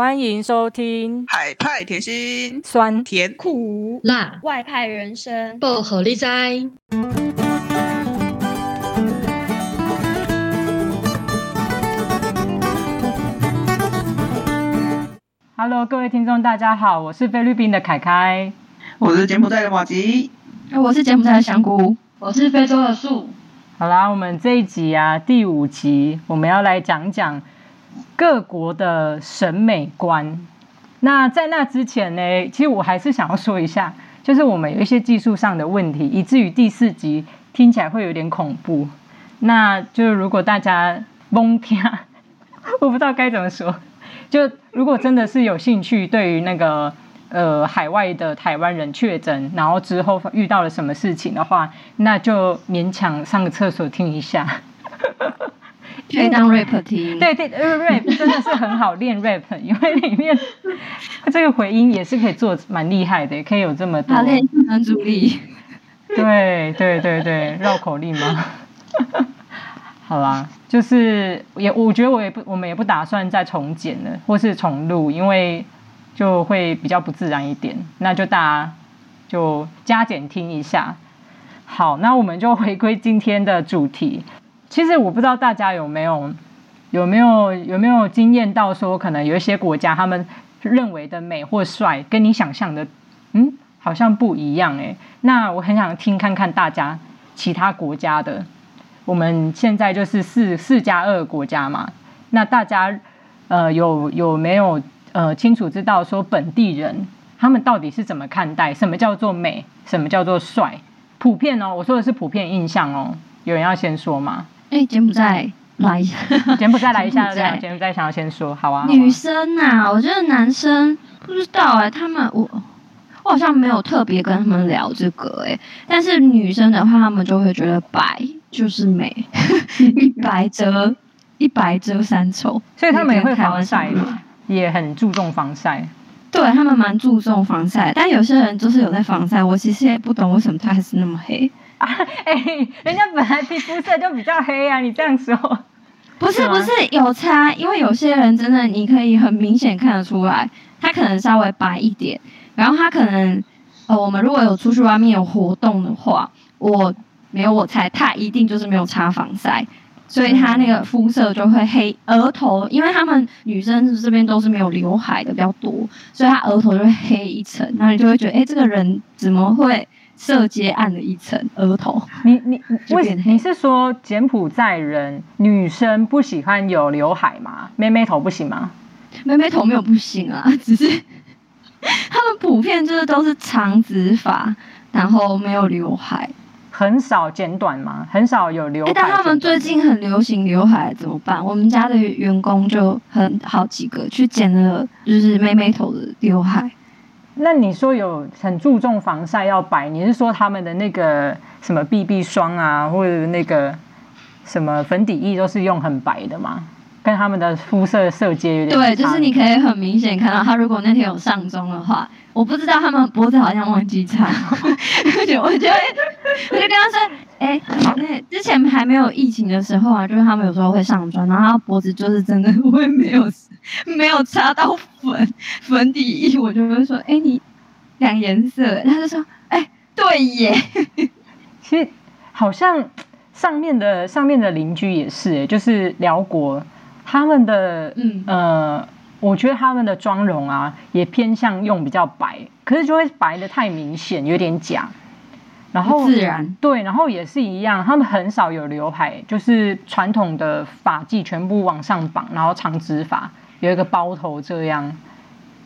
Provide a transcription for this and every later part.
欢迎收听海派甜心，酸甜苦。辣。外派人生，薄荷理哉。Hello，各位听众，大家好，我是菲律宾的凯凯，我是柬埔寨的马吉，我是柬埔寨的香菇，我是非洲的树。好啦，我们这一集啊，第五集，我们要来讲讲各国的审美观。那在那之前呢，其实我还是想要说一下，就是我们有一些技术上的问题，以至于第四集听起来会有点恐怖。那就是如果大家懵听，我不知道该怎么说。就如果真的是有兴趣，对于那个呃海外的台湾人确诊，然后之后遇到了什么事情的话，那就勉强上个厕所听一下。可以当 rap 听，对对，rap 真的是很好练 rap，因为里面这个回音也是可以做蛮厉害的，也可以有这么多。练专注力。对对对对，绕口令吗？好啦，就是也我觉得我也不我们也不打算再重剪了，或是重录，因为就会比较不自然一点。那就大家就加减听一下。好，那我们就回归今天的主题。其实我不知道大家有没有有没有有没有经验到说，可能有一些国家他们认为的美或帅，跟你想象的，嗯，好像不一样诶。那我很想听看看大家其他国家的。我们现在就是四四加二国家嘛，那大家呃有有没有呃清楚知道说本地人他们到底是怎么看待什么叫做美，什么叫做帅？普遍哦，我说的是普遍印象哦。有人要先说吗？哎，柬埔寨来。一下，柬埔寨来一下，柬埔寨想要先说，好啊。女生啊，我觉得男生不知道哎，他们我我好像没有特别跟他们聊这个哎，但是女生的话，他们就会觉得白就是美，一白遮一白遮三丑，所以他们也会防晒嘛，也很注重防晒。对，他们蛮注重防晒，但有些人就是有在防晒，我其实也不懂为什么他还是那么黑。啊，哎、人家本来皮肤色就比较黑啊，你这样说，不是不是有差，因为有些人真的你可以很明显看得出来，他可能稍微白一点，然后他可能，呃，我们如果有出去外面有活动的话，我没有我猜他一定就是没有擦防晒，所以他那个肤色就会黑，额头，因为他们女生这边都是没有刘海的比较多，所以他额头就会黑一层，然后你就会觉得，哎、这个人怎么会？色阶暗了一层，额头。你你为你是说柬埔寨人女生不喜欢有刘海吗？妹妹头不行吗？妹妹头没有不行啊，只是 他们普遍就是都是长直发，然后没有刘海，很少剪短吗？很少有刘海。但他们最近很流行刘海，怎么办？我们家的员工就很好几个去剪了，就是妹妹头的刘海。那你说有很注重防晒要白，你是说他们的那个什么 BB 霜啊，或者那个什么粉底液都是用很白的吗？跟他们的肤色色阶有点对，就是你可以很明显看到他如果那天有上妆的话，我不知道他们脖子好像忘记擦，我觉得我就跟他说，哎、欸，那之前还没有疫情的时候啊，就是他们有时候会上妆，然后他脖子就是真的会没有。没有擦到粉粉底液，我就会说：“哎，你两颜色。”他就说：“哎，对耶。”其实好像上面的上面的邻居也是，哎，就是辽国他们的，嗯呃，我觉得他们的妆容啊，也偏向用比较白，可是就会白的太明显，有点假。然后自然对，然后也是一样，他们很少有刘海，就是传统的发髻全部往上绑，然后长直发。有一个包头这样，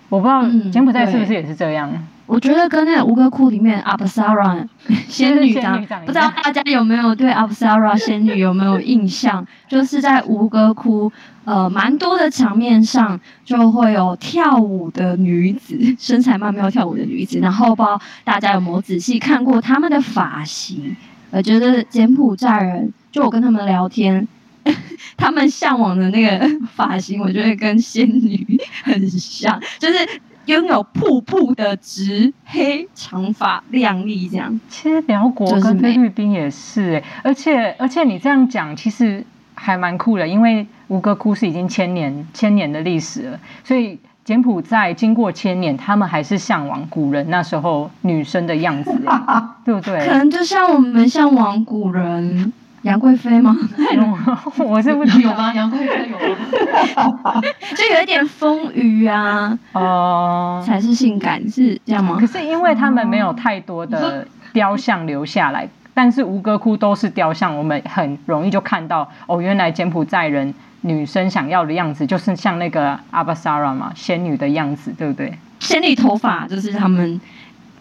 我不知道柬埔寨是不是也是这样？嗯、我觉得跟那个吴哥窟里面阿布萨拉 仙女长，不知道大家有没有对阿布萨拉仙女有没有印象？就是在吴哥窟，呃，蛮多的场面上就会有跳舞的女子，身材曼妙跳舞的女子。然后不知道大家有没有仔细看过他们的发型？我觉得柬埔寨人，就我跟他们聊天。他们向往的那个 发型，我觉得跟仙女很像，就是拥有瀑布的直黑长发，亮丽这样。其实寮国跟菲律宾也是哎，而且而且你这样讲，其实还蛮酷的，因为吴哥窟是已经千年千年的历史了，所以柬埔寨经过千年，他们还是向往古人那时候女生的样子，对不对？可能就像我们向往古人杨贵妃吗？我是不知道有吗？杨贵妃有吗？就有一点丰腴啊，哦、呃，才是性感，是这样吗？可是因为他们没有太多的雕像留下来，但是吴哥窟都是雕像，我们很容易就看到哦，原来柬埔寨人。女生想要的样子就是像那个阿巴萨拉嘛，仙女的样子，对不对？仙女头发就是他们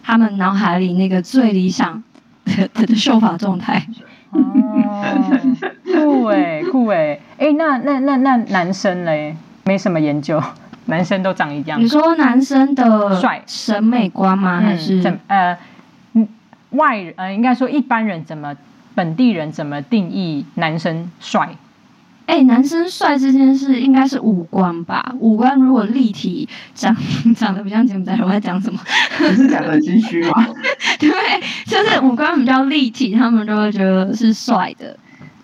他们脑海里那个最理想的的，的秀发状态。哦，酷哎，酷哎，哎，那那那那男生嘞？没什么研究，男生都长一样。你说男生的帅审美观吗？还是怎呃外人呃应该说一般人怎么本地人怎么定义男生帅？哎、欸，男生帅这件事应该是五官吧？五官如果立体，长 长得不像柬埔寨人，我在讲什么？你是讲的很心虚吗？对，就是五官比较立体，他们就会觉得是帅的。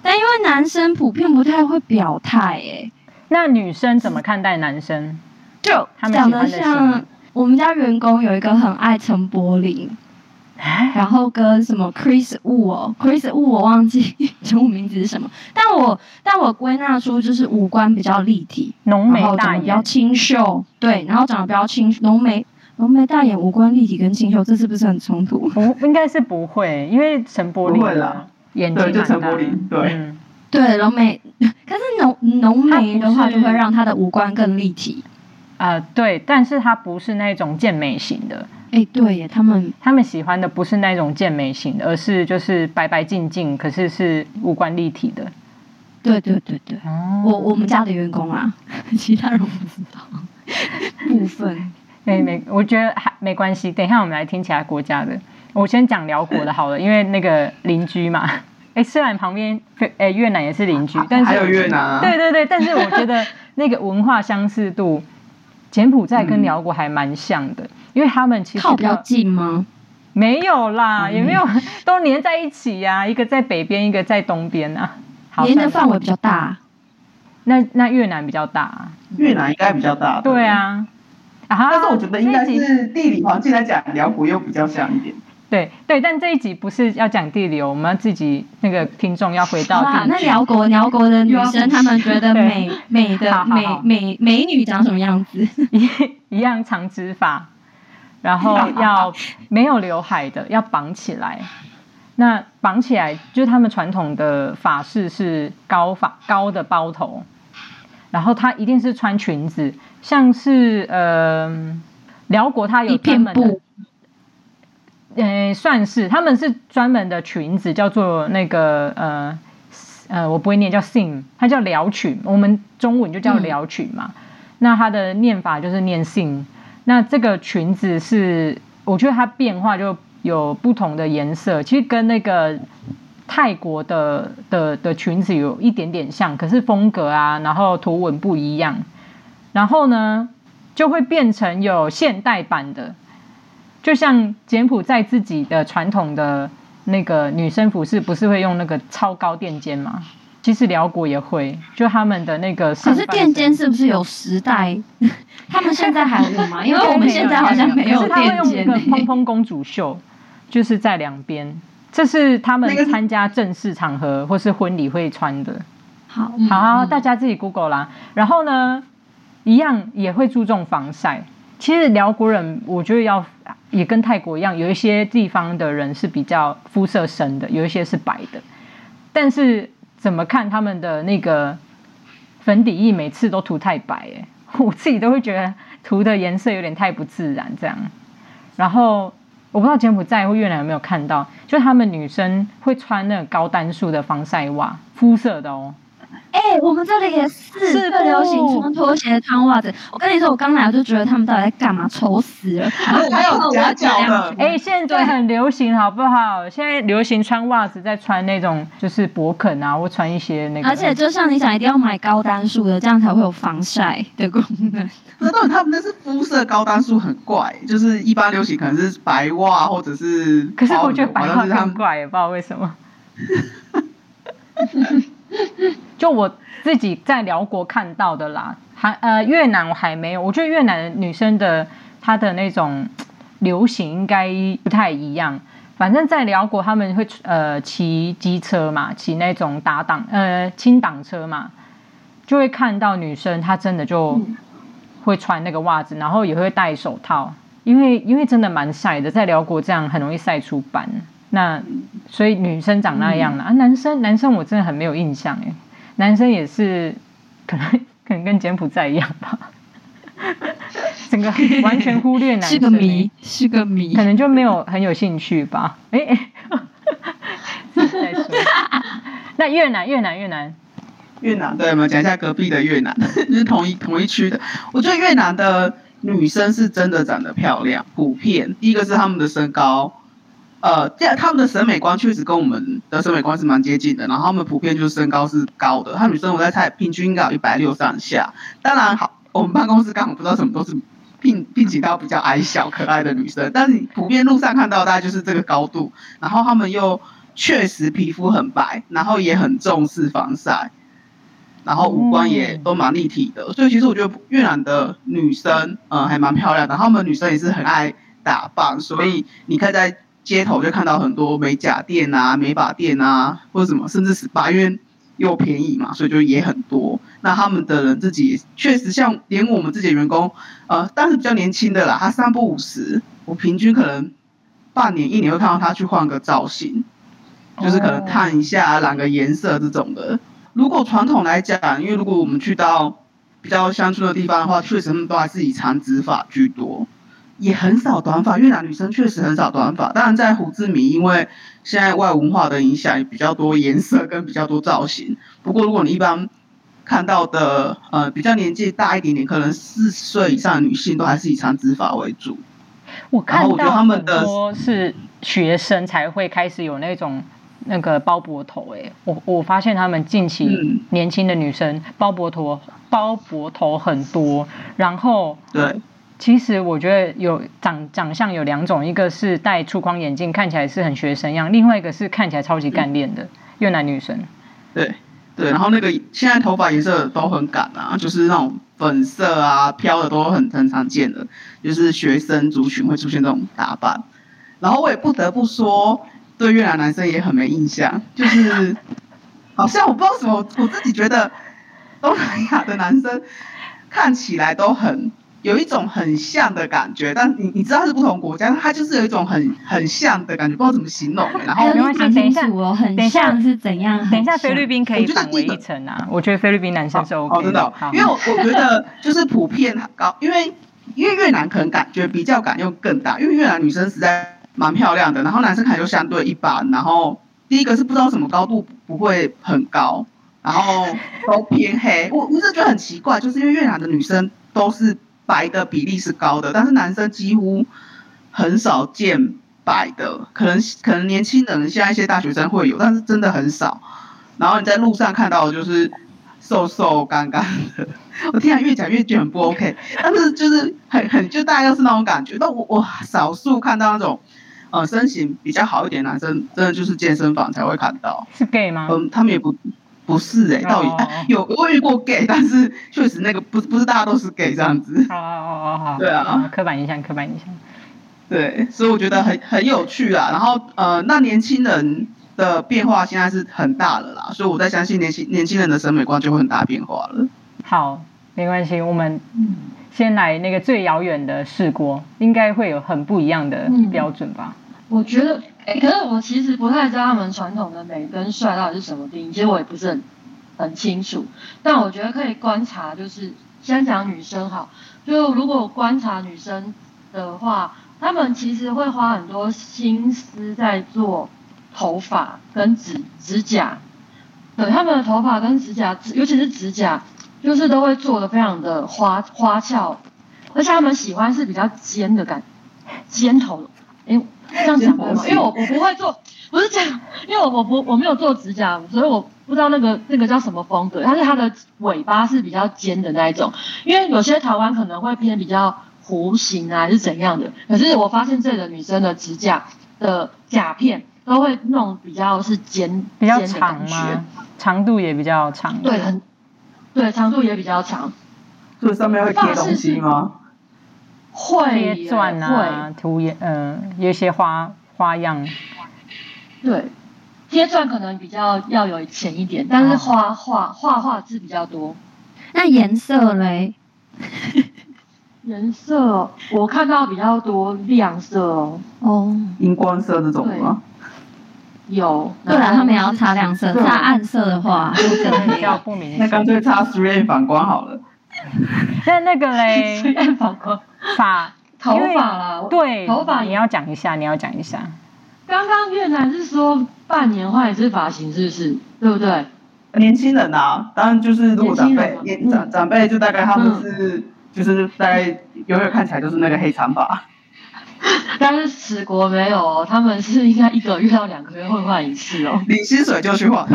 但因为男生普遍不太会表态，哎，那女生怎么看待男生？就长得像我们家员工有一个很爱陈柏霖。然后跟什么 Chris Wu 哦，Chris Wu 我忘记 中文名字是什么，但我但我归纳出就是五官比较立体，浓眉大眼，比较清秀，对，然后长得比较清浓眉浓眉大眼，五官立体跟清秀，这是不是很冲突？不，应该是不会，因为陈柏霖的眼睛就陈柏霖，对，嗯、对浓眉，可是浓浓眉的话就会让他的五官更立体。啊、呃，对，但是他不是那种健美型的。哎、欸，对耶，他们他们喜欢的不是那种健美型的，而是就是白白净净，可是是五官立体的。对对对对，哦、我我们家的员工啊，其他人我不知道部分。哎、欸，没，我觉得还没关系。等一下我们来听其他国家的。我先讲辽国的好了，因为那个邻居嘛。哎、欸，虽然旁边哎、欸、越南也是邻居，但是还有越南、啊。对对对，但是我觉得那个文化相似度，柬埔寨跟辽国还蛮像的。嗯因为他们其实靠比较近吗？没有啦，嗯、也没有，都连在一起呀、啊。一个在北边，一个在东边啊。连的范围比较大。那那越南比较大、啊。越南应该比较大。对啊。啊，但是我觉得应该是地理环境来讲，辽国又比较像一点。对对，但这一集不是要讲地理，我们要自己那个听众要回到。那辽国辽国的女生，她们觉得美美的美美美女长什么样子？一一样长直发。然后 要没有刘海的，要绑起来。那绑起来就是他们传统的法式是高发高的包头，然后他一定是穿裙子，像是呃辽国他有专门的，呃算是他们是专门的裙子，叫做那个呃呃我不会念叫 Sin，它叫辽裙，我们中文就叫辽裙嘛。嗯、那它的念法就是念 Sin。那这个裙子是，我觉得它变化就有不同的颜色，其实跟那个泰国的的的裙子有一点点像，可是风格啊，然后图文不一样，然后呢就会变成有现代版的，就像柬埔寨自己的传统的那个女生服饰，不是会用那个超高垫肩吗？其实辽国也会，就他们的那个。可是垫肩是不是有时代？他们现在还有吗？因为我们现在好像没有垫肩。蓬蓬公主袖，就是在两边，这是他们参加正式场合或是婚礼会穿的。好，好，大家自己 Google 啦。然后呢，一样也会注重防晒。其实辽国人，我觉得要也跟泰国一样，有一些地方的人是比较肤色深的，有一些是白的，但是。怎么看他们的那个粉底液，每次都涂太白哎，我自己都会觉得涂的颜色有点太不自然这样。然后我不知道柬埔寨或越南有没有看到，就他们女生会穿那个高单数的防晒袜，肤色的哦。哎、欸，我们这里也是，是不流行穿拖鞋、穿袜子。我跟你说，我刚来我就觉得他们到底在干嘛，丑死了。还有夹脚的，哎、欸，现在很流行，好不好？现在流行穿袜子，再穿那种就是勃肯啊，或穿一些那个。而且就像你讲，一定要买高单数的，这样才会有防晒的功能。那到底他们那是肤色高单数很怪，就是一般流行可能是白袜或者是。可是我觉得白袜很怪，也不知道为什么。就我自己在寮国看到的啦，还呃越南我还没有，我觉得越南女生的她的那种流行应该不太一样。反正，在寮国他们会呃骑机车嘛，骑那种打挡呃轻档车嘛，就会看到女生她真的就会穿那个袜子，然后也会戴手套，因为因为真的蛮晒的，在寮国这样很容易晒出斑。那所以女生长那样了啊，男生男生我真的很没有印象哎，男生也是可能可能跟柬埔寨一样吧，整个完全忽略男生，是个谜，是个谜，可能就没有很有兴趣吧。哎哎，再说，那越南越南越南越南，对，我们讲一下隔壁的越南，就是同一同一区的。我觉得越南的女生是真的长得漂亮，普遍第一个是他们的身高。呃，这样他们的审美观确实跟我们的审美观是蛮接近的，然后他们普遍就是身高是高的，他们女生我在猜平均应该有一百六上下。当然好，我们办公室刚好不知道什么都是聘聘请到比较矮小可爱的女生，但是你普遍路上看到大概就是这个高度，然后他们又确实皮肤很白，然后也很重视防晒，然后五官也都蛮立体的，所以其实我觉得越南的女生嗯还蛮漂亮的，然后他们女生也是很爱打扮，所以你可以在。街头就看到很多美甲店啊、美发店啊，或者什么，甚至是 SPA，因为又便宜嘛，所以就也很多。那他们的人自己确实像连我们自己的员工，呃，但是比较年轻的啦，他三不五十，我平均可能半年、一年会看到他去换个造型，就是可能烫一下、染个颜色这种的。如果传统来讲，因为如果我们去到比较乡村的地方的话，确实他们都还是以长直发居多。也很少短发，越南女生确实很少短发。当然，在胡志明，因为现在外文化的影响也比较多，颜色跟比较多造型。不过，如果你一般看到的，呃，比较年纪大一点点，可能四十岁以上的女性都还是以长直发为主。我看到很多是学生才会开始有那种那个包脖头，哎，我我发现他们近期年轻的女生包脖头包脖头很多，然后对。其实我觉得有长长相有两种，一个是戴粗框眼镜，看起来是很学生样；另外一个是看起来超级干练的越南女生。对对，然后那个现在头发颜色都很赶啊，就是那种粉色啊、飘的都很很常见的，就是学生族群会出现这种打扮。然后我也不得不说，对越南男生也很没印象，就是 好像我不知道什么，我自己觉得东南亚的男生看起来都很。有一种很像的感觉，但你你知道它是不同国家，它就是有一种很很像的感觉，不知道怎么形容。然后没关系，等一下，等一下是怎样？等一下菲律宾可以反为一层啊！我觉得菲律宾男生是 OK 的。哦，真的，因为我我觉得就是普遍很高，因为因为越南可能感觉比较感又更大，因为越南女生实在蛮漂亮的，然后男生可能就相对一般。然后第一个是不知道什么高度不会很高，然后都偏黑。我我是觉得很奇怪，就是因为越南的女生都是。白的比例是高的，但是男生几乎很少见白的，可能可能年轻人现在一些大学生会有，但是真的很少。然后你在路上看到的就是瘦瘦干干的，我天啊，越讲越觉得很不 OK，但是就是很很就大概都是那种感觉。但我我少数看到那种呃身形比较好一点男生，真的就是健身房才会看到。是 gay 吗？嗯，他们也不。不是哎、欸，到底、oh. 有我遇过 gay，但是确实那个不不是大家都是 gay 这样子。哦哦哦，好。对啊，刻板印象，刻板印象。对，所以我觉得很很有趣啊。然后呃，那年轻人的变化现在是很大了啦，所以我在相信年轻年轻人的审美观就会很大变化了。好，没关系，我们先来那个最遥远的试过，应该会有很不一样的标准吧？嗯、我觉得。哎、可是我其实不太知道他们传统的美跟帅到底是什么定义，其实我也不是很很清楚。但我觉得可以观察，就是先讲女生好，就如果观察女生的话，她们其实会花很多心思在做头发跟指指甲。对，她们的头发跟指甲，尤其是指甲，就是都会做得非常的花花俏，而且她们喜欢是比较尖的感，尖头。哎、这样讲对吗？因为我我不会做，不是这样，因为我我不我没有做指甲，所以我不知道那个那个叫什么风格。但是它的尾巴是比较尖的那一种，因为有些台湾可能会偏比较弧形啊，还是怎样的。可是我发现这里的女生的指甲的甲片都会弄比较是尖，比较长吗？长度也比较长。对，很对，长度也比较长。所以上面会贴东西吗？会贴钻啊，涂也，嗯，有一些花花样。对，贴钻可能比较要有钱一点，但是花画画画字比较多。那颜色嘞？颜色我看到比较多亮色哦。哦。荧光色这种吗？有。对啊，他们也要擦亮色，擦暗色的话就比较不明显。那干脆擦 three 反光好了。那那个嘞？3M 反光。发头发啦，对，头发你要讲一下，你要讲一下。刚刚越南是说半年换一次发型，是不是？对不对？年轻人啊，当然就是如果长辈，年长长辈就大概他们是，嗯、就是大概永远看起来就是那个黑长发。但是此国没有，他们是应该一个月到两个月会换一次哦。领薪水就去换。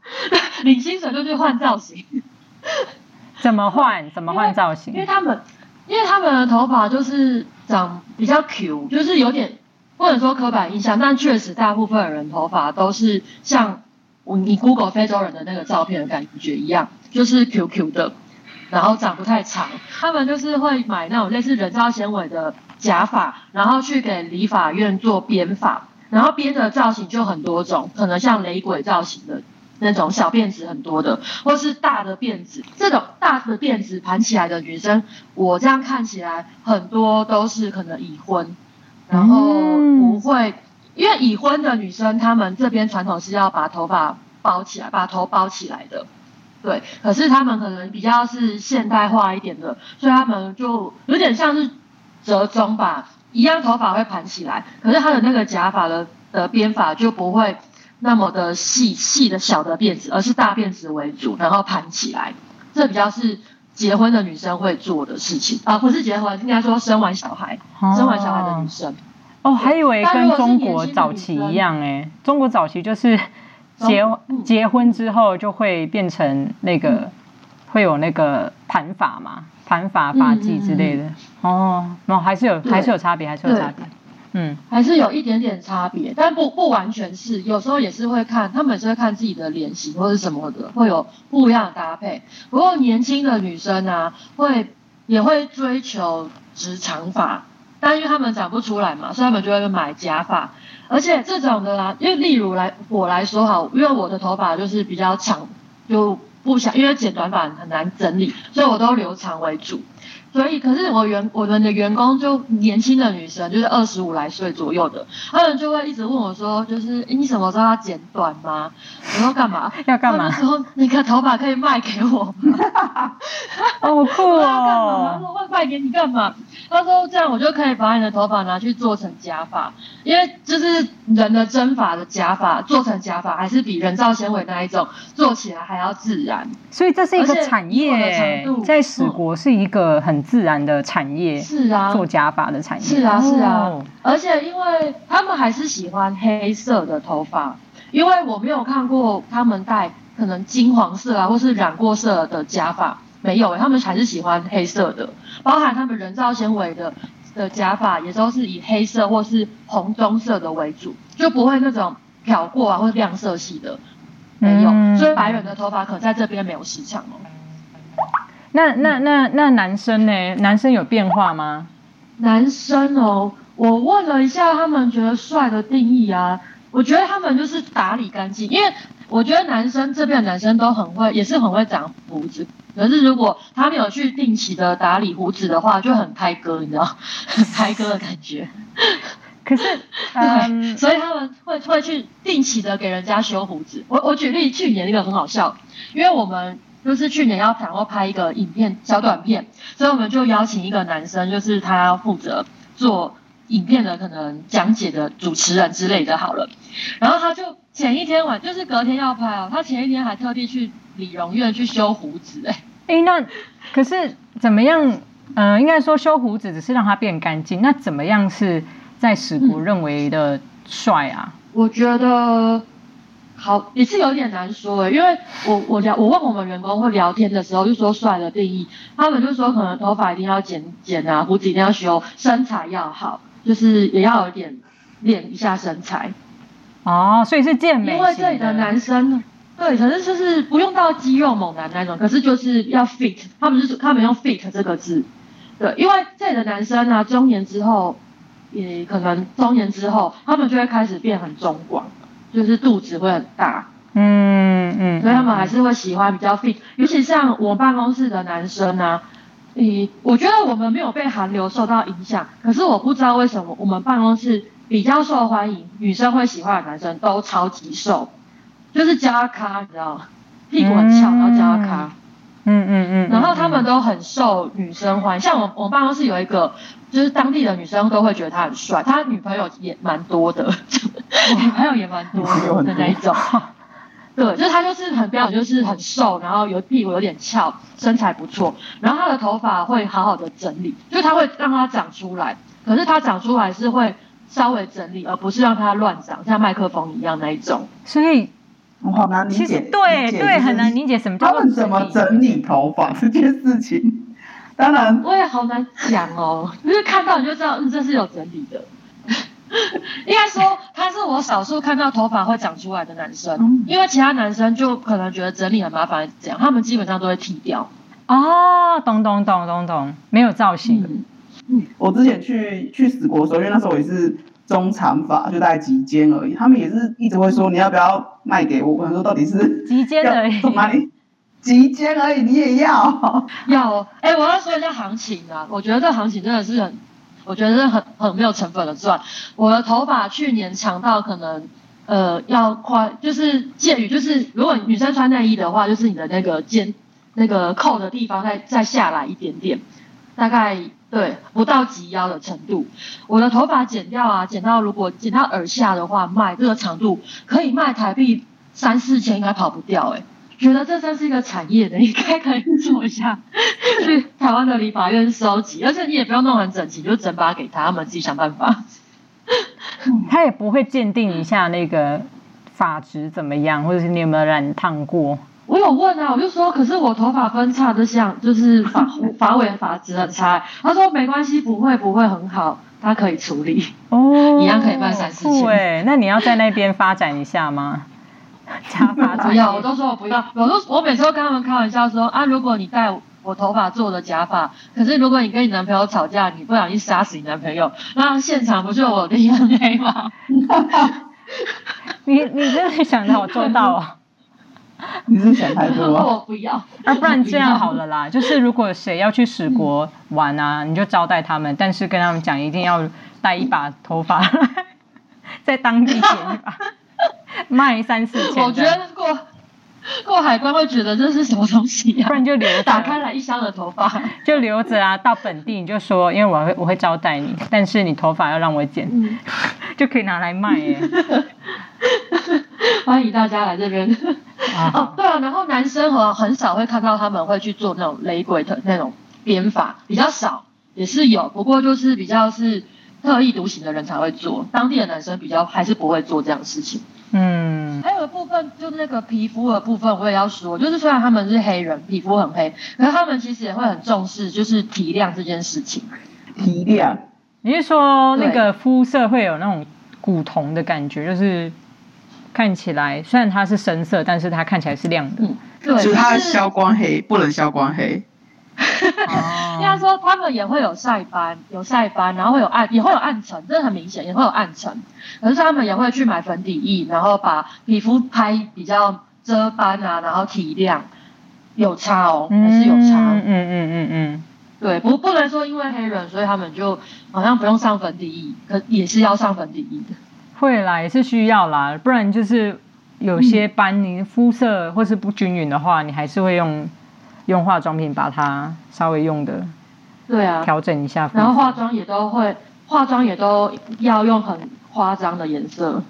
领薪水就去换造型。怎么换？怎么换造型？因为他们，因为他们的头发就是长比较 Q，就是有点。不能说刻板印象，但确实大部分人头发都是像你 Google 非洲人的那个照片的感觉一样，就是 QQ 的，然后长不太长。他们就是会买那种类似人造纤维的假发，然后去给理发院做编发，然后编的造型就很多种，可能像雷鬼造型的那种小辫子很多的，或是大的辫子。这种大的辫子盘起来的女生，我这样看起来很多都是可能已婚。然后不会，因为已婚的女生，她们这边传统是要把头发包起来，把头包起来的，对。可是她们可能比较是现代化一点的，所以她们就有点像是折中吧，一样头发会盘起来，可是她的那个假发的的编法就不会那么的细细的小的辫子，而是大辫子为主，然后盘起来，这比较是。结婚的女生会做的事情啊，不是结婚，应该说生完小孩，哦、生完小孩的女生。哦，还以为跟中国早期一样哎，中国早期就是结、嗯、结婚之后就会变成那个、嗯、会有那个盘法嘛，盘法发髻之类的。哦，那还是有还是有差别，还是有差别。嗯，还是有一点点差别，但不不完全是，有时候也是会看，他们也是会看自己的脸型或者什么的，会有不一样的搭配。不过年轻的女生啊，会也会追求直长发，但因为他们长不出来嘛，所以他们就会买假发。而且这种的啦，因为例如来我来说哈，因为我的头发就是比较长，就不想因为剪短发很难整理，所以我都留长为主。所以，可是我员我们的员工就年轻的女生，就是二十五来岁左右的，他们就会一直问我说，就是你什么时候要剪短吗？我说干嘛？要干嘛？说你的头发可以卖给我吗？好酷哦！要干嘛？他说会卖给你干嘛？他说这样我就可以把你的头发拿去做成假发，因为就是人的真发的假发做成假发，还是比人造纤维那一种做起来还要自然。所以这是一个产业，在史国是一个很。自然的产业是啊，做假发的产业。是啊是啊，而且因为他们还是喜欢黑色的头发，因为我没有看过他们戴可能金黄色啊，或是染过色的假发，没有，他们还是喜欢黑色的，包含他们人造纤维的的假发也都是以黑色或是红棕色的为主，就不会那种漂过啊或亮色系的，没有，嗯、所以白人的头发可能在这边没有市场哦。那那那那男生呢？男生有变化吗？男生哦，我问了一下，他们觉得帅的定义啊，我觉得他们就是打理干净，因为我觉得男生这边的男生都很会，也是很会长胡子。可是如果他没有去定期的打理胡子的话，就很开哥，你知道，很开哥的感觉。可是，嗯，所以他们会会去定期的给人家修胡子。我我举例，去年那个很好笑，因为我们。就是去年要想要拍一个影片小短片，所以我们就邀请一个男生，就是他要负责做影片的可能讲解的主持人之类的。好了，然后他就前一天晚，就是隔天要拍哦，他前一天还特地去理容院去修胡子。哎，哎，那可是怎么样？嗯、呃，应该说修胡子只是让它变干净，那怎么样是在史国认为的帅啊？嗯、我觉得。好，也是有点难说诶，因为我我聊我问我们员工会聊天的时候，就说帅的定义，他们就说可能头发一定要剪剪啊，胡子一定要修，身材要好，就是也要有点练一下身材。哦，所以是健美。因为这里的男生，对，可是就是不用到肌肉猛男那种，可是就是要 fit，他们就是他们用 fit 这个字，对，因为这里的男生啊，中年之后，也可能中年之后，他们就会开始变很中广，就是肚子会很大，嗯嗯，所以他们还是会喜欢比较 fit，尤其像我办公室的男生啊，你，我觉得我们没有被韩流受到影响，可是我不知道为什么我们办公室比较受欢迎，女生会喜欢的男生都超级瘦。就是加咖，你知道吗？屁股很翘，然后加咖。嗯嗯嗯。然后他们都很受女生欢迎，像我我办公室有一个，就是当地的女生都会觉得他很帅，他女朋友也蛮多的，女朋友也蛮多的那一种。对，就是他就是很标准，就是很瘦，然后有屁股有点翘，身材不错，然后他的头发会好好的整理，就他会让它长出来，可是他长出来是会稍微整理，而不是让它乱长，像麦克风一样那一种。所以。我好难理解，其实对对很难理解什么叫他们怎么整理头发这件事情。当然，我也好难讲哦，就是看到你就知道，嗯，这是有整理的。应该说，他是我少数看到头发会长出来的男生，嗯、因为其他男生就可能觉得整理很麻烦，这样他们基本上都会剃掉。哦，懂懂懂懂懂，没有造型。嗯，嗯我之前去去死国的时候，因为那时候我也是。中长发就大概及肩而已，他们也是一直会说，你要不要卖给我？我说到底是及肩而已，及肩而已，你也要要？哎、欸，我要说一下行情啊，我觉得这行情真的是很，我觉得是很很没有成本的赚。我的头发去年长到可能呃要宽，就是介于就是如果女生穿内衣的话，就是你的那个肩那个扣的地方再再下来一点点，大概。对，不到及腰的程度。我的头发剪掉啊，剪到如果剪到耳下的话，卖这个长度可以卖台币三四千，应该跑不掉哎。觉得这真是一个产业的，应该可以做一下，去台湾的理发院收集，而且你也不用弄很整齐，就整把给他，他们自己想办法。他也不会鉴定一下那个发质怎么样，或者是你有没有染烫过？我有问啊，我就说，可是我头发分叉的像，就是发发尾发质很差。他说没关系，不会不会很好，他可以处理。哦，一样可以办三四千。对，那你要在那边发展一下吗？假发不要，我都说我不要。我都我每次都跟他们开玩笑说啊，如果你戴我头发做的假发，可是如果你跟你男朋友吵架，你不小心杀死你男朋友，那现场不就我的 DNA 吗？你你真的想得好周到啊！你是想太多？我不要。啊，不然这样好了啦，就是如果谁要去史国玩啊，你就招待他们，但是跟他们讲一定要带一把头发，在当地剪一把，卖三四千。我觉得过过海关会觉得这是什么东西呀？不然就留着，打开来一箱的头发就留着啊。到本地你就说，因为我会我会招待你，但是你头发要让我剪，就可以拿来卖耶。欢迎大家来这边。哦，对啊，然后男生和很少会看到他们会去做那种雷鬼的那种编法，比较少，也是有，不过就是比较是特立独行的人才会做，当地的男生比较还是不会做这样的事情。嗯，还有一部分就是那个皮肤的部分，我也要说，就是虽然他们是黑人，皮肤很黑，可是他们其实也会很重视就是提亮这件事情。提亮？你是说那个肤色会有那种古铜的感觉，就是？看起来虽然它是深色，但是它看起来是亮的。嗯，对，就是它消光黑，不能消光黑。应该说他们也会有晒斑，有晒斑，然后会有暗，也会有暗沉，这很明显，也会有暗沉。可是他们也会去买粉底液，然后把皮肤拍比较遮斑啊，然后提亮，有差哦，还是有差。嗯嗯嗯嗯嗯。对，不不能说因为黑人，所以他们就好像不用上粉底液，可也是要上粉底液的。会啦，也是需要啦，不然就是有些斑，你肤色或是不均匀的话，你还是会用用化妆品把它稍微用的，对啊，调整一下。然后化妆也都会，化妆也都要用很夸张的颜色，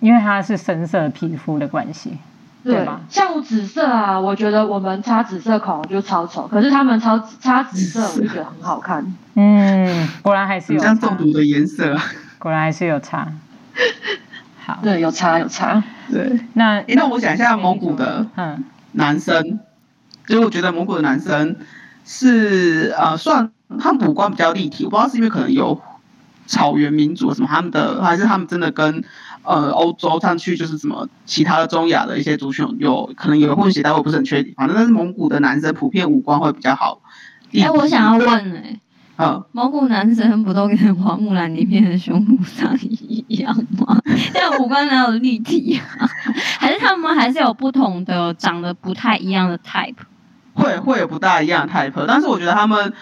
因为它是深色皮肤的关系，对，对吧？像紫色啊，我觉得我们擦紫色口红就超丑，可是他们擦擦紫色，我就觉得很好看。嗯，果然还是有。像中毒的颜色，果然还是有差。好，对，有差有差。对，那那我想一下蒙古的嗯男生，嗯、就是我觉得蒙古的男生是呃算他们五官比较立体，我不知道是因为可能有草原民族什么他们的，还是他们真的跟呃欧洲上去就是什么其他的中亚的一些族群有可能有混血，但我不是很确定。反正但是蒙古的男生普遍五官会比较好。哎、欸，我想要问哎、欸。嗯，蒙古男生不都跟《花木兰》里面的兄弟长一样吗？但五官哪有立体啊？还是他们还是有不同的长得不太一样的 type？会会有不大一样的 type，但是我觉得他们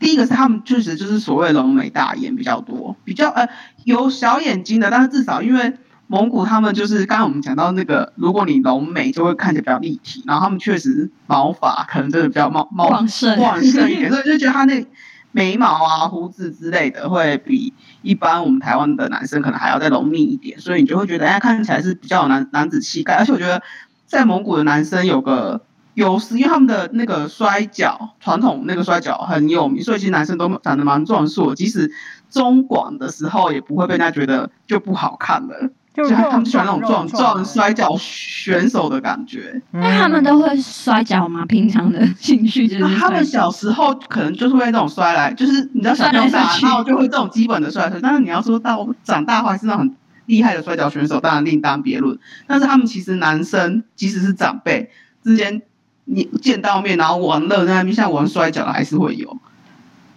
第一个是他们确实就是所谓浓眉大眼比较多，比较呃有小眼睛的，但是至少因为蒙古他们就是刚刚我们讲到那个，如果你浓眉就会看起来比较立体，然后他们确实毛发可能真的比较茂茂旺盛旺盛一点，所以就觉得他那。眉毛啊、胡子之类的会比一般我们台湾的男生可能还要再浓密一点，所以你就会觉得哎，看起来是比较有男男子气概。而且我觉得在蒙古的男生有个优势，因为他们的那个摔角传统那个摔角很有名，所以其实男生都长得蛮壮硕，即使中广的时候也不会被人家觉得就不好看了。就他们喜欢那种撞撞摔跤选手的感觉。那他们都会摔跤吗？平常的 兴趣就是？他们小时候可能就是会那种摔来，就是你知道小朋友打，就会这种基本的摔摔。但是你要说到长大话是那种很厉害的摔跤选手，当然另当别论。但是他们其实男生即使是长辈之间，你见到面然后玩乐在那边像玩摔跤的还是会有。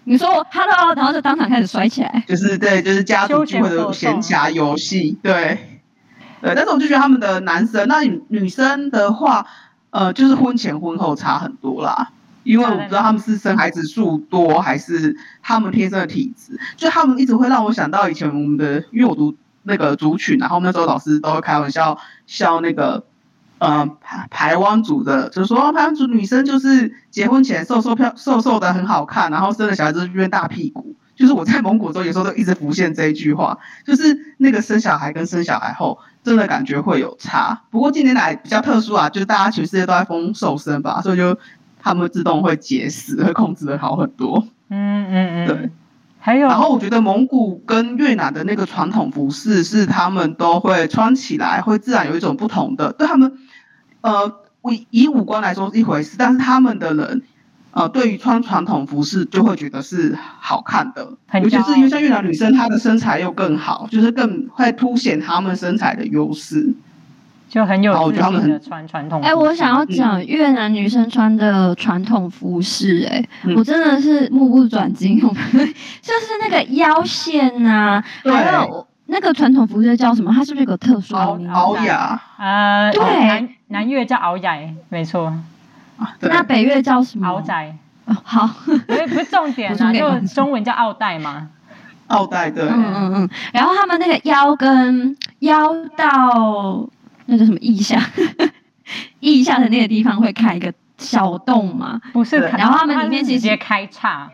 你说我 Hello，然后就当场开始摔起来，就是对，就是家族聚会的闲暇游戏，对，对。但是我就觉得他们的男生，那女女生的话，呃，就是婚前婚后差很多啦。因为我不知道他们是生孩子数多，还是他们天生的体质，就他们一直会让我想到以前我们的，因为我读那个族群，然后那时候老师都会开玩笑笑那个。呃，排排湾族的，就是说排湾族女生就是结婚前瘦瘦漂瘦瘦的很好看，然后生了小孩之后就变大屁股。就是我在蒙古的时候，有时候都一直浮现这一句话，就是那个生小孩跟生小孩后真的感觉会有差。不过近年来比较特殊啊，就是大家全世界都在疯瘦身吧，所以就他们自动会节食，会控制的好很多。嗯嗯嗯，对。还有，然后我觉得蒙古跟越南的那个传统服饰是他们都会穿起来会自然有一种不同的，对他们。呃，以以五官来说是一回事，但是他们的人，呃，对于穿传统服饰就会觉得是好看的，尤其是因为像越南女生，她的身材又更好，就是更会凸显她们身材的优势，就很有自信的穿传统。哎，我想要讲越南女生穿的传统服饰，哎、嗯，我真的是目不转睛，就是那个腰线啊，还有。那个传统服饰叫什么？它是不是有个特殊的名字？瘖雅。呃，对，南南越叫瘖雅，没错。啊那北越叫什么？瘖仔。哦，好。因为不是重点啊，就中文叫奥黛嘛。奥黛，对。嗯嗯嗯。然后他们那个腰跟腰到那叫什么腋下？腋下的那个地方会开一个小洞嘛？不是，然后他们里面直接开叉。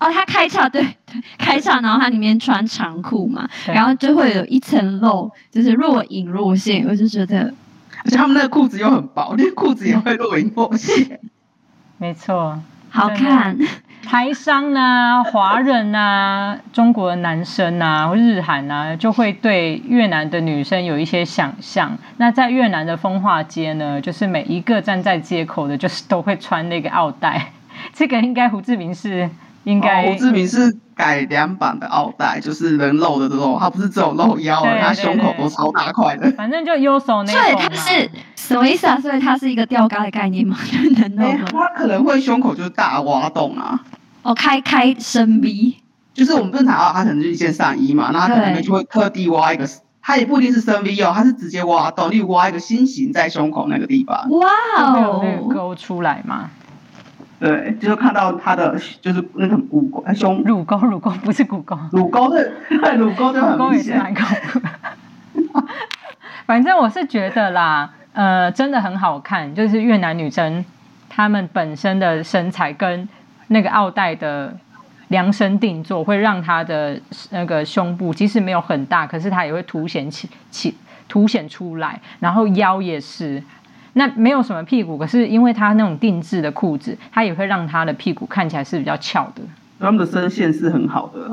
哦，他开叉，对对，开叉，然后他里面穿长裤嘛，然后就会有一层露，就是若隐若现，我就觉得，而且他们那个裤子又很薄，那裤子也会若隐若现，没错，好看。台商啊，华人啊，中国的男生啊，或日韩啊，就会对越南的女生有一些想象。那在越南的风化街呢，就是每一个站在街口的，就是都会穿那个奥黛。这个应该胡志明是。应该胡志明是改良版的奥黛，就是能露的露，他不是只有露腰，他胸口都超大块的。反正就右手那。所以他是什么意思啊？所以它是一个吊嘎的概念吗？能露吗？他可能会胸口就是大挖洞啊。哦，开开深 V。就是我们正常啊，他可能就一件上衣嘛，那他可能就会特地挖一个，他也不一定是深 V 哦，他是直接挖洞，例如挖一个心形在胸口那个地方。哇哦，那个勾出来嘛。对，就是看到他的就是那个骨沟胸乳沟，乳沟不是骨沟，乳沟的乳沟就很明显。反正我是觉得啦，呃，真的很好看，就是越南女生她们本身的身材跟那个奥黛的量身定做，会让她的那个胸部即使没有很大，可是它也会凸显起起凸显出来，然后腰也是。那没有什么屁股，可是因为他那种定制的裤子，它也会让他的屁股看起来是比较翘的。他们的身线是很好的。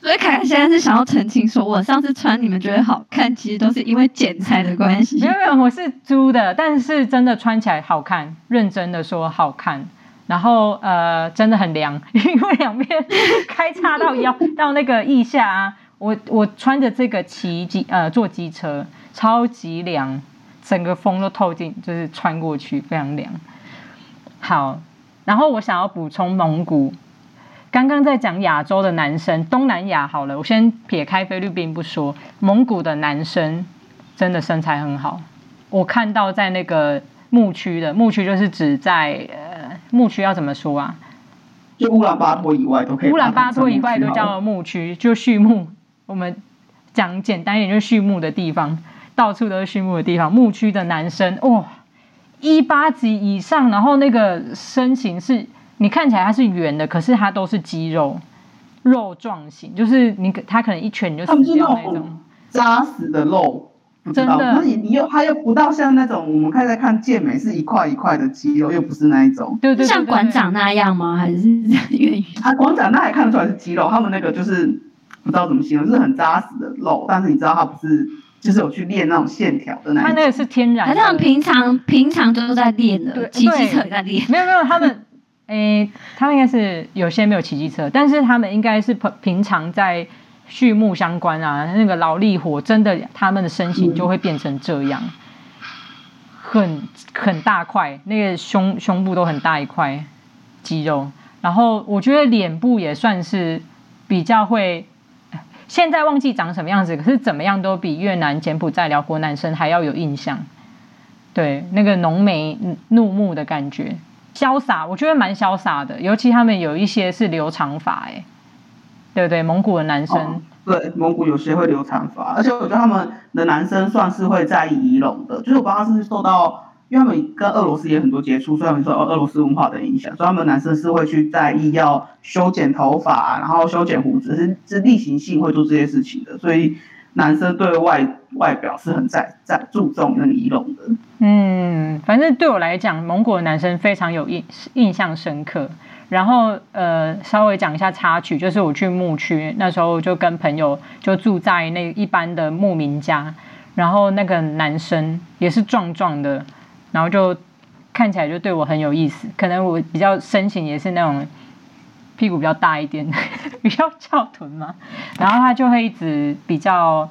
所以凯凯现在是想要澄清说，我上次穿你们觉得好看，其实都是因为剪裁的关系。没有没有，我是租的，但是真的穿起来好看，认真的说好看。然后呃，真的很凉，因为两边开叉到腰到那个腋下啊。我我穿着这个骑机呃坐机车，超级凉，整个风都透进，就是穿过去非常凉。好，然后我想要补充蒙古。刚刚在讲亚洲的男生，东南亚好了，我先撇开菲律宾不说，蒙古的男生真的身材很好。我看到在那个牧区的牧区，就是指在呃牧区要怎么说啊？就乌兰巴托以外都可以。乌兰巴托以外都叫牧区，就畜牧。我们讲简单一点，就是畜牧的地方，到处都是畜牧的地方。牧区的男生，哇、哦，一八级以上，然后那个身形是。你看起来他是圆的，可是他都是肌肉，肉状型，就是你他可能一拳就死掉那种扎实的肉，真的。那你你又它又不到像那种我们看在看健美是一块一块的肌肉，又不是那一种，对对，像馆长那样吗？还是？他馆长那还看得出来是肌肉，他们那个就是不知道怎么形容，就是很扎实的肉，但是你知道它不是，就是有去练那种线条的那种。他那个是天然的，他们平常平常都在练的，骑机车在练。没有没有他们。诶、欸，他们应该是有些没有骑机车，但是他们应该是平平常在畜牧相关啊，那个劳力活，真的他们的身形就会变成这样，很很大块，那个胸胸部都很大一块肌肉，然后我觉得脸部也算是比较会，现在忘记长什么样子，可是怎么样都比越南、柬埔寨、寮国男生还要有印象，对，那个浓眉怒目的感觉。潇洒，我觉得蛮潇洒的，尤其他们有一些是留长发，哎，对不对？蒙古的男生，哦，对，蒙古有些会留长发，而且我觉得他们的男生算是会在意仪容的，就是我不知道是受到，因为他们跟俄罗斯也很多接触，所以他们受俄罗斯文化的影响，所以他们男生是会去在意要修剪头发，然后修剪胡子，是是例行性会做这些事情的，所以。男生对外外表是很在在注重那个仪容的。嗯，反正对我来讲，蒙古的男生非常有印印象深刻。然后呃，稍微讲一下插曲，就是我去牧区那时候，就跟朋友就住在那一般的牧民家，然后那个男生也是壮壮的，然后就看起来就对我很有意思。可能我比较身形也是那种。屁股比较大一点，比较翘臀嘛，然后他就会一直比较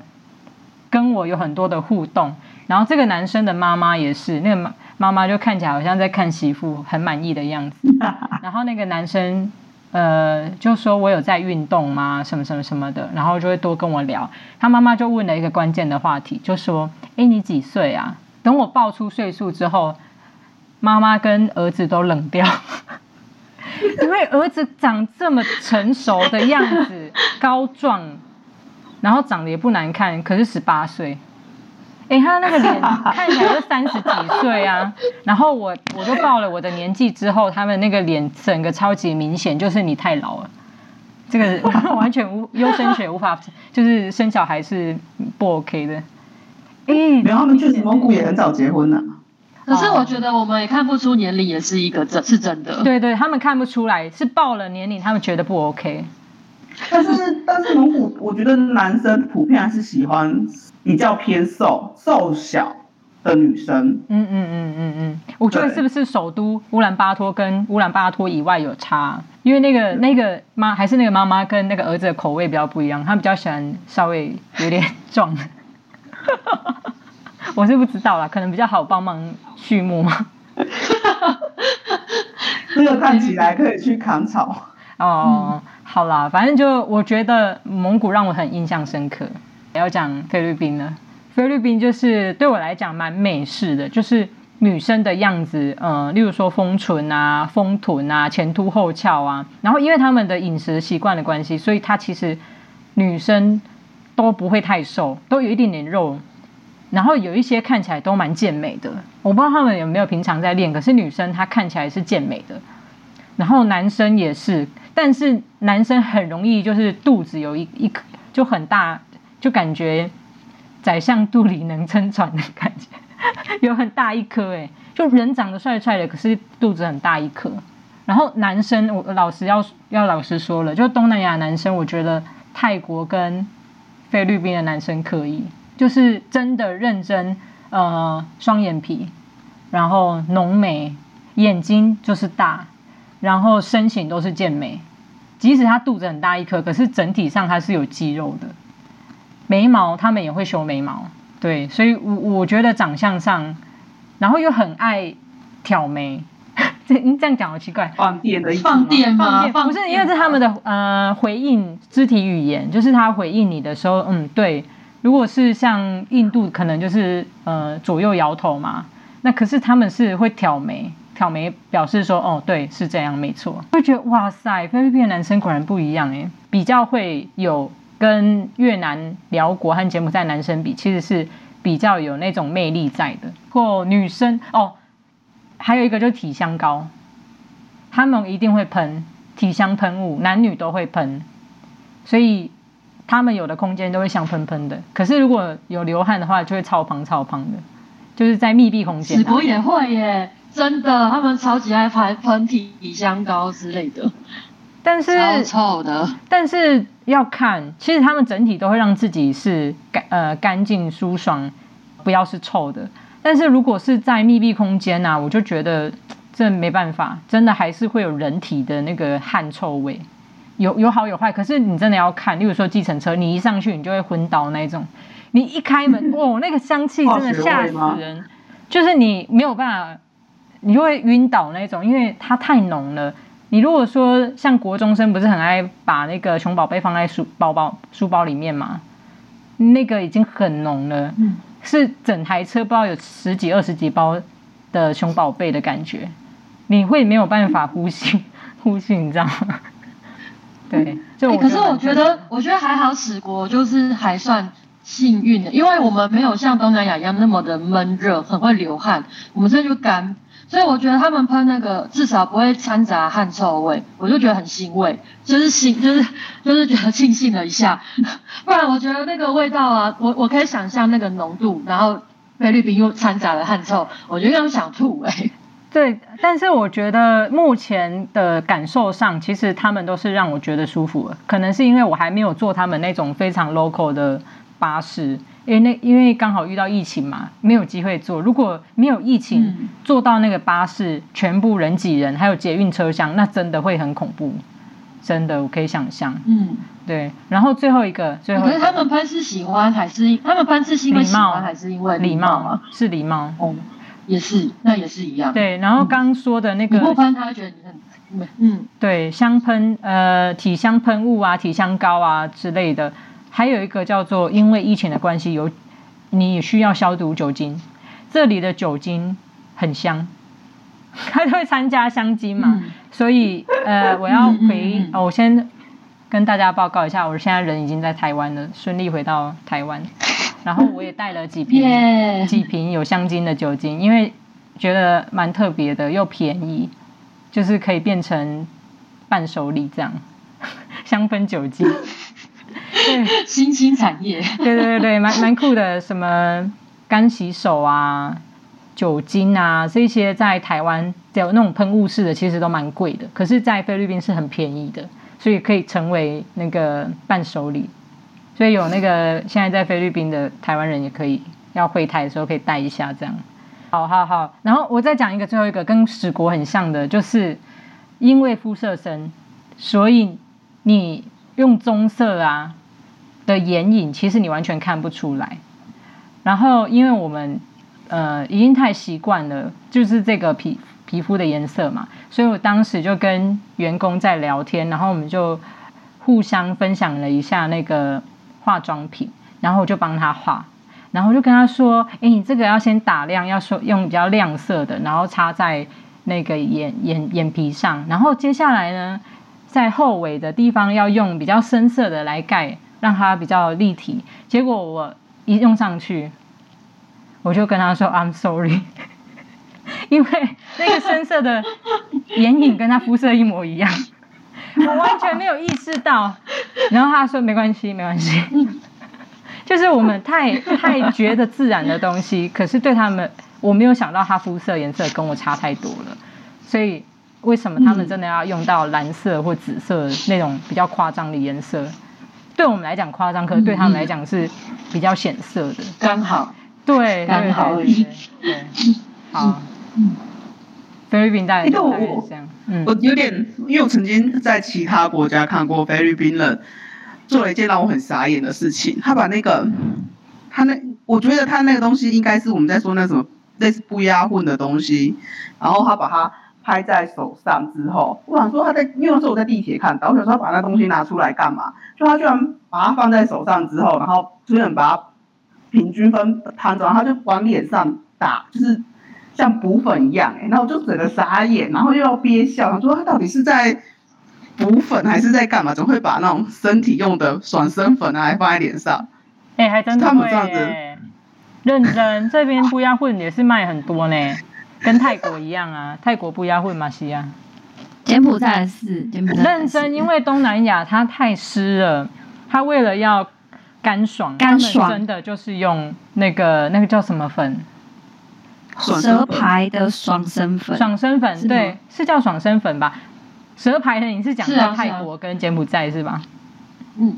跟我有很多的互动，然后这个男生的妈妈也是，那个妈妈妈就看起来好像在看媳妇，很满意的样子。然后那个男生呃就说我有在运动吗？什么什么什么的，然后就会多跟我聊。他妈妈就问了一个关键的话题，就说：“哎，你几岁啊？”等我报出岁数之后，妈妈跟儿子都冷掉。因为儿子长这么成熟的样子，高壮，然后长得也不难看，可是十八岁，哎，他那个脸 看起来就三十几岁啊。然后我我就报了我的年纪之后，他们那个脸整个超级明显，就是你太老了，这个 完全无优生学无法，就是生小孩是不 OK 的。哎，然后他们确实蒙古也很早结婚了。可是我觉得我们也看不出年龄也是一个真是真的。对对，他们看不出来，是报了年龄，他们觉得不 OK。但是但是蒙古，我觉得男生普遍还是喜欢比较偏瘦瘦小的女生。嗯嗯嗯嗯嗯，我觉得是不是首都乌兰巴托跟乌兰巴托以外有差？因为那个那个妈还是那个妈妈跟那个儿子的口味比较不一样，他比较喜欢稍微有点 壮。我是不知道啦，可能比较好帮忙畜牧嘛。这个看起来可以去扛草。哦，嗯、好啦，反正就我觉得蒙古让我很印象深刻。要讲菲律宾了，菲律宾就是对我来讲蛮美式的，就是女生的样子，嗯、呃，例如说丰唇啊、丰臀啊、前凸后翘啊。然后因为他们的饮食习惯的关系，所以她其实女生都不会太瘦，都有一点点肉。然后有一些看起来都蛮健美的，我不知道他们有没有平常在练。可是女生她看起来是健美的，然后男生也是，但是男生很容易就是肚子有一一颗就很大，就感觉宰相肚里能撑船的感觉，有很大一颗哎，就人长得帅帅的，可是肚子很大一颗。然后男生我老实要要老实说了，就东南亚男生，我觉得泰国跟菲律宾的男生可以。就是真的认真，呃，双眼皮，然后浓眉，眼睛就是大，然后身形都是健美，即使他肚子很大一颗，可是整体上他是有肌肉的。眉毛他们也会修眉毛，对，所以我我觉得长相上，然后又很爱挑眉，这你这样讲好奇怪，放电的意思放电吗？不是，因为是他们的呃回应肢体语言，就是他回应你的时候，嗯，对。如果是像印度，可能就是呃左右摇头嘛。那可是他们是会挑眉，挑眉表示说，哦，对，是这样，没错。会觉得哇塞，菲律宾的男生果然不一样诶，比较会有跟越南、寮国和柬埔寨男生比，其实是比较有那种魅力在的。或女生哦，还有一个就是体香膏，他们一定会喷体香喷雾，男女都会喷，所以。他们有的空间都会香喷喷的，可是如果有流汗的话，就会超胖超胖的，就是在密闭空间。史国也会耶，真的，他们超级爱喷喷体香膏之类的，但是超臭的。但是要看，其实他们整体都会让自己是干呃干净舒爽，不要是臭的。但是如果是在密闭空间啊，我就觉得这没办法，真的还是会有人体的那个汗臭味。有有好有坏，可是你真的要看，例如说计程车，你一上去你就会昏倒那种，你一开门，哦，那个香气真的吓死人，就是你没有办法，你就会晕倒那种，因为它太浓了。你如果说像国中生不是很爱把那个熊宝贝放在书包包书包里面嘛，那个已经很浓了，是整台车不知道有十几二十几包的熊宝贝的感觉，你会没有办法呼吸呼吸，你知道吗？对，就、欸、可是我觉得，我觉得还好，史国就是还算幸运的，因为我们没有像东南亚一样那么的闷热，很会流汗，我们这就干，所以我觉得他们喷那个至少不会掺杂汗臭味，我就觉得很欣慰，就是欣，就是就是觉得庆幸了一下，不然我觉得那个味道啊，我我可以想象那个浓度，然后菲律宾又掺杂了汗臭，我觉得让想吐哎、欸。对，但是我觉得目前的感受上，其实他们都是让我觉得舒服的。可能是因为我还没有坐他们那种非常 local 的巴士，因为那因为刚好遇到疫情嘛，没有机会坐。如果没有疫情，坐到那个巴士全部人挤人，还有捷运车厢，那真的会很恐怖。真的，我可以想象。嗯，对。然后最后一个，最后一个，可是他们喷是喜欢还是他们喷是因为喜欢还是因为礼貌啊？是礼貌。哦。也是，那也是一样。对，然后刚说的那个，你不喷他觉得你很，嗯，对，香喷呃体香喷雾啊、体香膏啊之类的，还有一个叫做因为疫情的关系有，你需要消毒酒精，这里的酒精很香，它会参加香精嘛，嗯、所以呃我要回、哦，我先跟大家报告一下，我现在人已经在台湾了，顺利回到台湾。然后我也带了几瓶 几瓶有香精的酒精，因为觉得蛮特别的又便宜，就是可以变成伴手礼这样，香氛酒精。对，新兴产业。对对对对，蛮蛮酷的，什么干洗手啊、酒精啊这些，在台湾有那种喷雾式的，其实都蛮贵的，可是，在菲律宾是很便宜的，所以可以成为那个伴手礼。所以有那个现在在菲律宾的台湾人也可以要回台的时候可以带一下这样，好好好。然后我再讲一个最后一个跟史国很像的，就是因为肤色深，所以你用棕色啊的眼影，其实你完全看不出来。然后因为我们呃已经太习惯了，就是这个皮皮肤的颜色嘛，所以我当时就跟员工在聊天，然后我们就互相分享了一下那个。化妆品，然后我就帮他画，然后就跟他说：“哎，你这个要先打亮，要说用比较亮色的，然后擦在那个眼眼眼皮上，然后接下来呢，在后尾的地方要用比较深色的来盖，让它比较立体。”结果我一用上去，我就跟他说：“I'm sorry，因为那个深色的眼影跟他肤色一模一样。”我完全没有意识到，然后他说没关系，没关系，就是我们太太觉得自然的东西，可是对他们，我没有想到他肤色颜色跟我差太多了，所以为什么他们真的要用到蓝色或紫色那种比较夸张的颜色？对我们来讲夸张，可是对他们来讲是比较显色的，刚好，对，刚好而已，对，好，菲律宾大概是这样。我有点，因为我曾经在其他国家看过菲律宾人，做了一件让我很傻眼的事情，他把那个他那我觉得他那个东西应该是我们在说那什么类似不压混的东西，然后他把它拍在手上之后，我想说他在，因为那时候我在地铁看到，我想说他把那东西拿出来干嘛？就他居然把它放在手上之后，然后居然把它平均分摊着，然后他就往脸上打，就是像补粉一样哎、欸，然后我就整个傻眼，然后又要憋笑，他说他到底是在。补粉还是在干嘛？怎么会把那种身体用的爽身粉啊，还放在脸上？哎、欸，还真的会耶！认真，这边不压混也是卖很多呢，跟泰国一样啊。泰国不压混嘛，西亚。柬埔寨是柬埔寨。认真，因为东南亚它太湿了，它为了要干爽，干爽真的就是用那个那个叫什么粉？蛇牌的爽身粉。爽身粉，对，是叫爽身粉吧？蛇牌的你是讲到泰国跟柬埔寨是吧？嗯，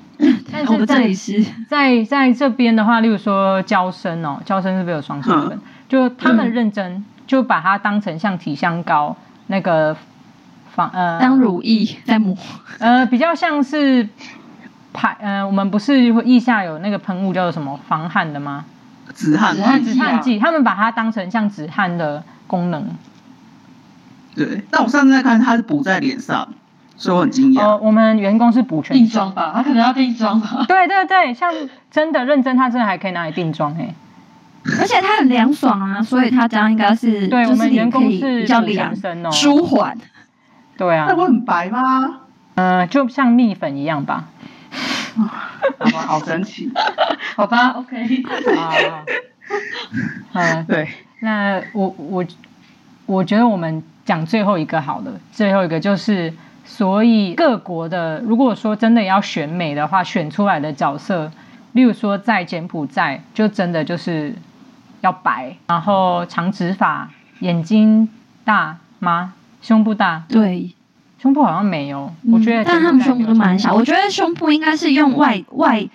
但是这里是在在这边的话，例如说娇生哦，娇生是不是有爽身粉？就他们认真就把它当成像体香膏那个防呃当乳液在抹，呃比较像是排呃我们不是腋下有那个喷雾叫做什么防汗的吗？止汗止汗止汗剂，他们把它当成像止汗的功能。对，但我上次在看，它是补在脸上，所以我很惊讶。哦，我们员工是补全定妆吧？他可能要定妆吧？对对对，像真的认真，他真的还可以拿来定妆哎。而且它很凉爽啊，所以它这样应该是对我们员工是比较凉身哦，舒缓。对啊。那不很白吗？嗯、呃，就像蜜粉一样吧。好吧，好神奇。好吧，OK。啊。嗯，对。那我我我觉得我们。讲最后一个好了，最后一个就是，所以各国的，如果说真的要选美的话，选出来的角色，例如说在柬埔寨，就真的就是要白，然后长直发，眼睛大吗？胸部大？对，胸部好像没有，我觉得、嗯，但他们胸部都蛮小，我觉得胸部应该是用外外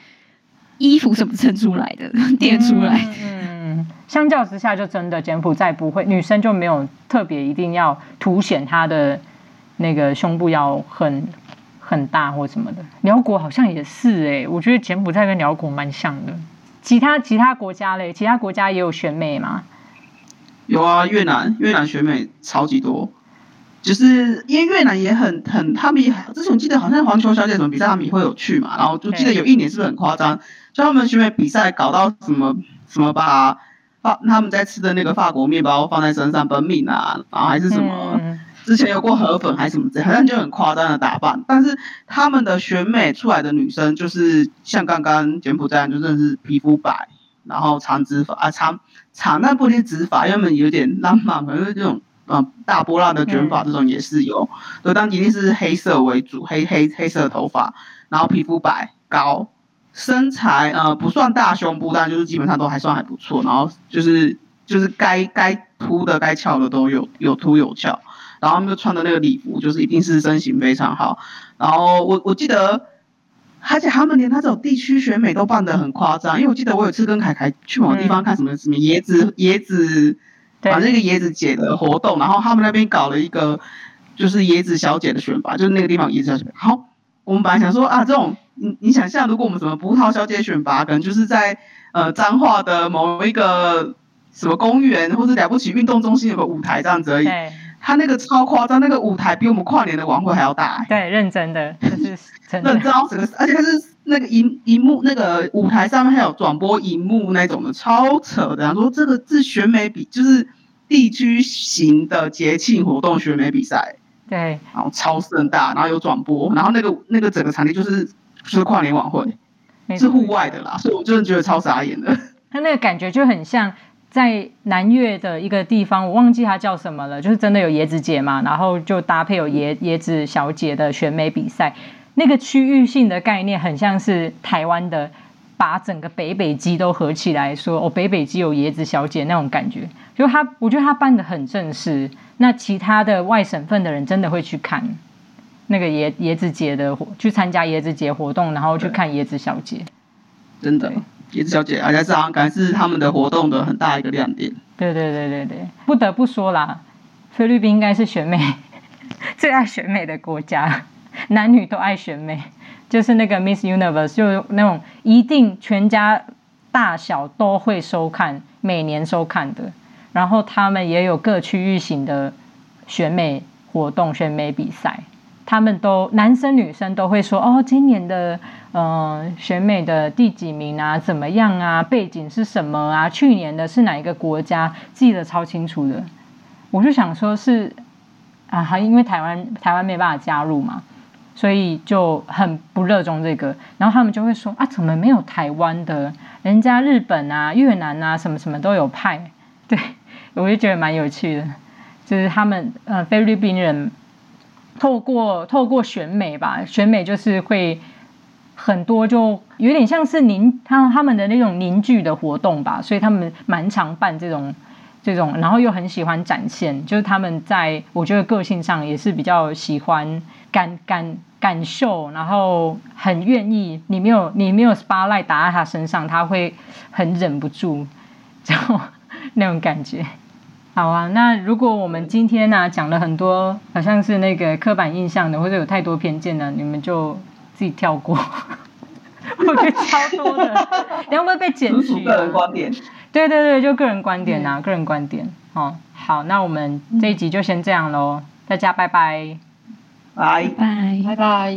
衣服什么撑出来的，垫出来。嗯嗯相较之下，就真的柬埔寨不会，女生就没有特别一定要凸显她的那个胸部要很很大或什么的。寮国好像也是哎、欸，我觉得柬埔寨跟寮国蛮像的。其他其他国家嘞，其他国家也有选美吗？有啊，越南越南选美超级多，就是因为越南也很很，他们也之前我记得好像环球小姐什么比赛他们也会有去嘛，然后就记得有一年是不是很夸张，就他们选美比赛搞到什么什么把法。他们在吃的那个法国面包放在身上奔命啊，然后还是什么，之前有过河粉还是什么之类，好像就很夸张的打扮。但是他们的选美出来的女生，就是像刚刚柬埔寨就真的是皮肤白，然后长直发啊，长长但不一定直发，因为有点浪漫，可能是这种嗯大波浪的卷发这种也是有，所以当一定是黑色为主，黑黑黑色的头发，然后皮肤白高。身材呃不算大胸部，但就是基本上都还算还不错。然后就是就是该该凸的该翘的都有有凸有翘。然后他们就穿的那个礼服，就是一定是身形非常好。然后我我记得，而且他们连他这种地区选美都办得很夸张。因为我记得我有一次跟凯凯去某个地方看什么什么椰子椰子，反正一个椰子姐的活动，然后他们那边搞了一个就是椰子小姐的选拔，就是那个地方有椰子小姐。好，我们本来想说啊这种。你你想象，如果我们什么葡萄小姐选拔，可能就是在呃彰化的某一个什么公园，或者了不起运动中心有个舞台这样子而已。对。他那个超夸张，那个舞台比我们跨年的晚会还要大。对，认真的，就是 真的。认真，整个而且它是那个荧荧幕，那个舞台上面还有转播荧幕那种的，超扯的。然后说这个是选美比，就是地区型的节庆活动选美比赛。对。然后超盛大，然后有转播，然后那个那个整个场地就是。就是跨年晚会，是户外的啦，所以我真的觉得超傻眼的。他那个感觉就很像在南越的一个地方，我忘记它叫什么了，就是真的有椰子节嘛，然后就搭配有椰椰子小姐的选美比赛，那个区域性的概念很像是台湾的，把整个北北基都合起来说，哦，北北基有椰子小姐那种感觉，就他，我觉得他办的很正式，那其他的外省份的人真的会去看。那个椰椰子节的活，去参加椰子节活动，然后去看椰子小姐，真的椰子小姐，而且是好像感觉是他们的活动的很大一个亮点。对对对对对，不得不说啦，菲律宾应该是选美 最爱选美的国家，男女都爱选美，就是那个 Miss Universe，就那种一定全家大小都会收看，每年收看的。然后他们也有各区域型的选美活动、选美比赛，他们都男生女生都会说哦，今年的呃选美的第几名啊，怎么样啊，背景是什么啊，去年的是哪一个国家，记得超清楚的。我就想说是啊，还因为台湾台湾没办法加入嘛，所以就很不热衷这个。然后他们就会说啊，怎么没有台湾的？人家日本啊、越南啊，什么什么都有派，对。我就觉得蛮有趣的，就是他们呃菲律宾人透过透过选美吧，选美就是会很多，就有点像是凝他他们的那种凝聚的活动吧，所以他们蛮常办这种这种，然后又很喜欢展现，就是他们在我觉得个性上也是比较喜欢感感感受，然后很愿意，你没有你没有 spotlight 打在他身上，他会很忍不住，就那种感觉。好啊，那如果我们今天呢、啊、讲了很多好像是那个刻板印象的，或者有太多偏见的，你们就自己跳过。我觉得超多的，你会不会被检举、啊？个人观点。对对对，就个人观点啊，嗯、个人观点。哦，好，那我们这一集就先这样喽，大家拜拜。拜拜拜拜。